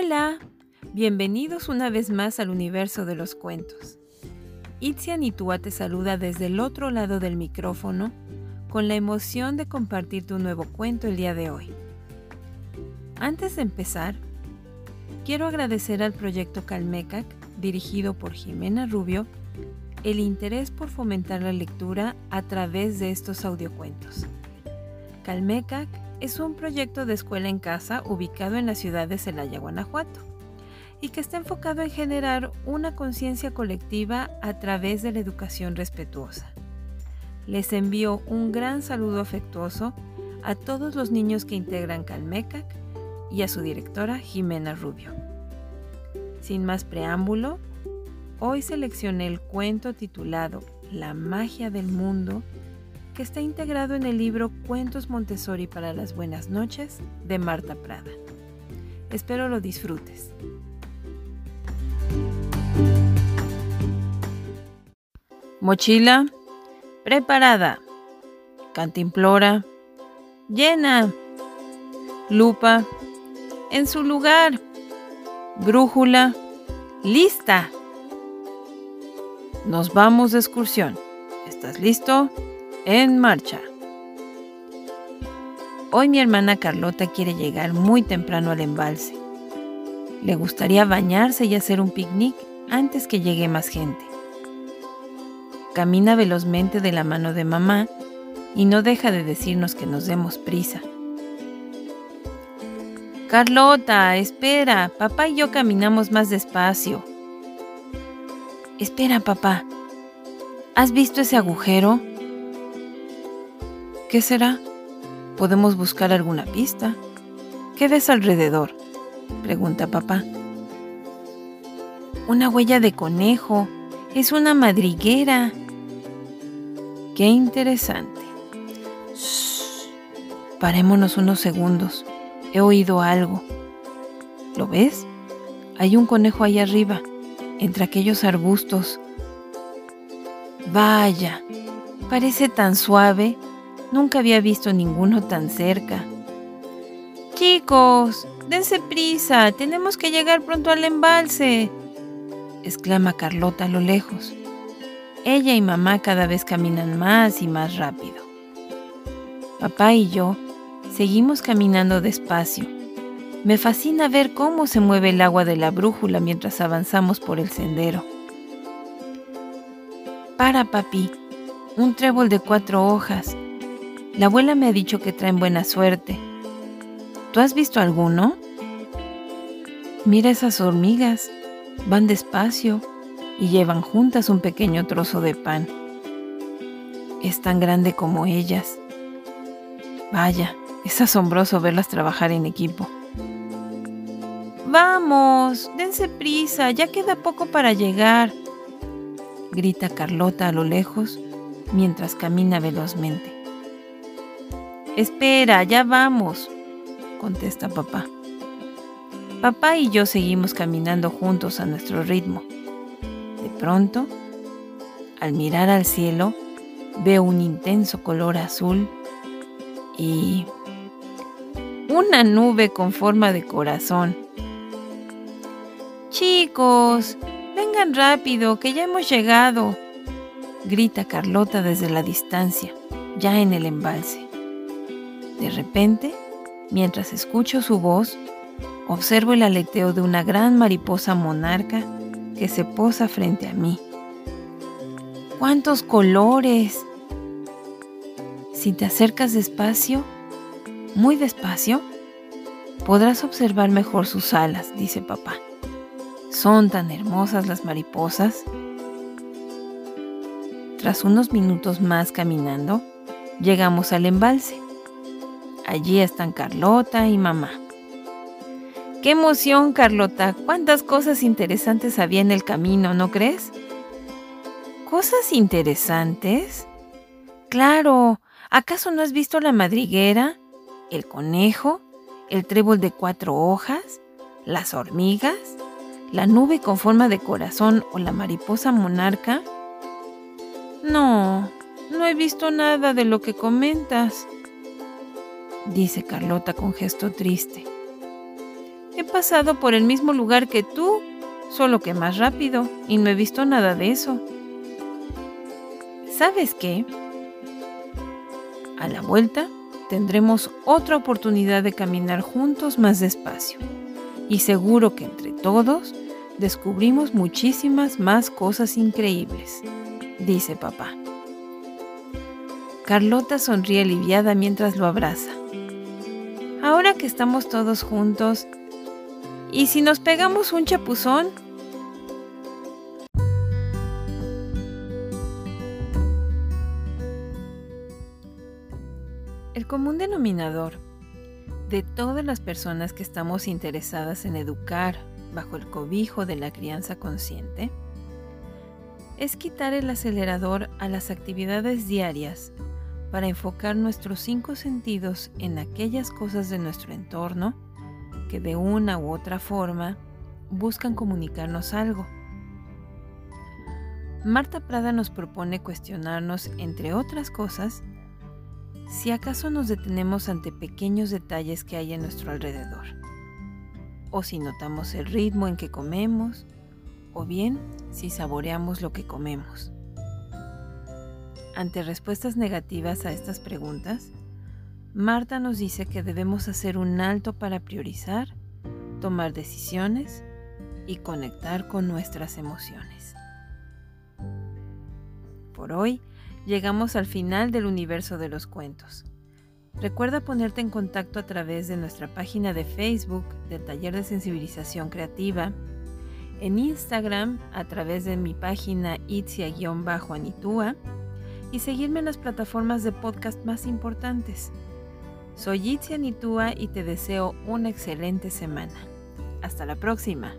Hola, bienvenidos una vez más al universo de los cuentos. Itzian Itua te saluda desde el otro lado del micrófono con la emoción de compartir tu nuevo cuento el día de hoy. Antes de empezar, quiero agradecer al proyecto Calmecac, dirigido por Jimena Rubio, el interés por fomentar la lectura a través de estos audiocuentos. Calmecac es un proyecto de escuela en casa ubicado en la ciudad de Celaya, Guanajuato, y que está enfocado en generar una conciencia colectiva a través de la educación respetuosa. Les envío un gran saludo afectuoso a todos los niños que integran Calmecac y a su directora Jimena Rubio. Sin más preámbulo, hoy seleccioné el cuento titulado La magia del mundo que está integrado en el libro Cuentos Montessori para las Buenas Noches de Marta Prada. Espero lo disfrutes. Mochila preparada. Cantimplora llena. Lupa en su lugar. Brújula lista. Nos vamos de excursión. ¿Estás listo? En marcha. Hoy mi hermana Carlota quiere llegar muy temprano al embalse. Le gustaría bañarse y hacer un picnic antes que llegue más gente. Camina velozmente de la mano de mamá y no deja de decirnos que nos demos prisa. Carlota, espera, papá y yo caminamos más despacio. Espera, papá. ¿Has visto ese agujero? ¿Qué será? ¿Podemos buscar alguna pista? ¿Qué ves alrededor? pregunta papá. Una huella de conejo. Es una madriguera. Qué interesante. Parémonos unos segundos. He oído algo. ¿Lo ves? Hay un conejo ahí arriba, entre aquellos arbustos. Vaya, parece tan suave Nunca había visto ninguno tan cerca. Chicos, dense prisa, tenemos que llegar pronto al embalse, exclama Carlota a lo lejos. Ella y mamá cada vez caminan más y más rápido. Papá y yo seguimos caminando despacio. Me fascina ver cómo se mueve el agua de la brújula mientras avanzamos por el sendero. Para, papi, un trébol de cuatro hojas. La abuela me ha dicho que traen buena suerte. ¿Tú has visto alguno? Mira esas hormigas. Van despacio y llevan juntas un pequeño trozo de pan. Es tan grande como ellas. Vaya, es asombroso verlas trabajar en equipo. Vamos, dense prisa, ya queda poco para llegar, grita Carlota a lo lejos mientras camina velozmente. Espera, ya vamos, contesta papá. Papá y yo seguimos caminando juntos a nuestro ritmo. De pronto, al mirar al cielo, veo un intenso color azul y una nube con forma de corazón. Chicos, vengan rápido, que ya hemos llegado, grita Carlota desde la distancia, ya en el embalse. De repente, mientras escucho su voz, observo el aleteo de una gran mariposa monarca que se posa frente a mí. ¡Cuántos colores! Si te acercas despacio, muy despacio, podrás observar mejor sus alas, dice papá. Son tan hermosas las mariposas. Tras unos minutos más caminando, llegamos al embalse. Allí están Carlota y mamá. ¡Qué emoción, Carlota! ¿Cuántas cosas interesantes había en el camino, no crees? ¿Cosas interesantes? Claro, ¿acaso no has visto la madriguera, el conejo, el trébol de cuatro hojas, las hormigas, la nube con forma de corazón o la mariposa monarca? No, no he visto nada de lo que comentas dice Carlota con gesto triste. He pasado por el mismo lugar que tú, solo que más rápido, y no he visto nada de eso. ¿Sabes qué? A la vuelta tendremos otra oportunidad de caminar juntos más despacio. Y seguro que entre todos descubrimos muchísimas más cosas increíbles, dice papá. Carlota sonríe aliviada mientras lo abraza. Ahora que estamos todos juntos, ¿y si nos pegamos un chapuzón? El común denominador de todas las personas que estamos interesadas en educar bajo el cobijo de la crianza consciente es quitar el acelerador a las actividades diarias para enfocar nuestros cinco sentidos en aquellas cosas de nuestro entorno que de una u otra forma buscan comunicarnos algo. Marta Prada nos propone cuestionarnos, entre otras cosas, si acaso nos detenemos ante pequeños detalles que hay en nuestro alrededor, o si notamos el ritmo en que comemos, o bien si saboreamos lo que comemos. Ante respuestas negativas a estas preguntas, Marta nos dice que debemos hacer un alto para priorizar, tomar decisiones y conectar con nuestras emociones. Por hoy, llegamos al final del universo de los cuentos. Recuerda ponerte en contacto a través de nuestra página de Facebook del Taller de Sensibilización Creativa, en Instagram a través de mi página itzia-anitúa y seguirme en las plataformas de podcast más importantes. Soy Itzia Anitúa y te deseo una excelente semana. Hasta la próxima.